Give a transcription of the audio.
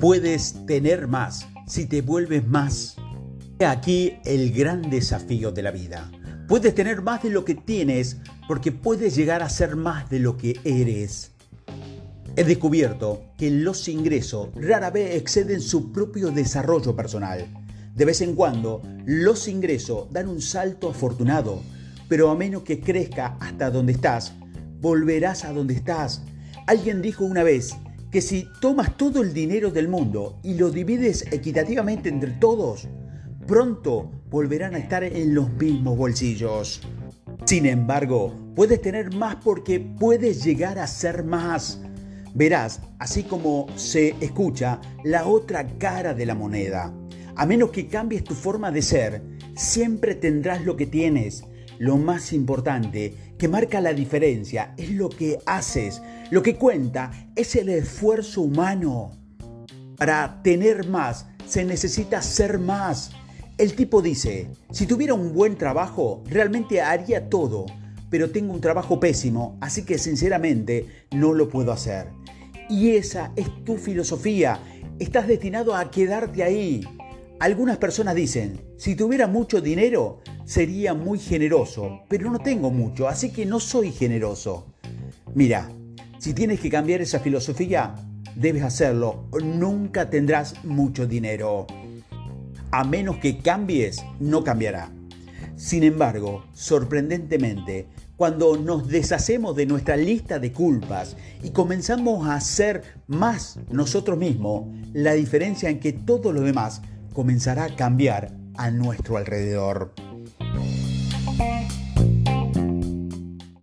Puedes tener más si te vuelves más. Aquí el gran desafío de la vida. Puedes tener más de lo que tienes porque puedes llegar a ser más de lo que eres. He descubierto que los ingresos rara vez exceden su propio desarrollo personal. De vez en cuando, los ingresos dan un salto afortunado, pero a menos que crezca hasta donde estás, volverás a donde estás. Alguien dijo una vez que si tomas todo el dinero del mundo y lo divides equitativamente entre todos, pronto volverán a estar en los mismos bolsillos. Sin embargo, puedes tener más porque puedes llegar a ser más. Verás, así como se escucha, la otra cara de la moneda. A menos que cambies tu forma de ser, siempre tendrás lo que tienes. Lo más importante, que marca la diferencia, es lo que haces. Lo que cuenta es el esfuerzo humano. Para tener más, se necesita ser más. El tipo dice, si tuviera un buen trabajo, realmente haría todo, pero tengo un trabajo pésimo, así que sinceramente no lo puedo hacer. Y esa es tu filosofía. Estás destinado a quedarte ahí. Algunas personas dicen, si tuviera mucho dinero, sería muy generoso, pero no tengo mucho, así que no soy generoso. Mira, si tienes que cambiar esa filosofía, debes hacerlo. Nunca tendrás mucho dinero a menos que cambies, no cambiará. Sin embargo, sorprendentemente, cuando nos deshacemos de nuestra lista de culpas y comenzamos a ser más nosotros mismos, la diferencia en que todo lo demás comenzará a cambiar a nuestro alrededor. Thank you.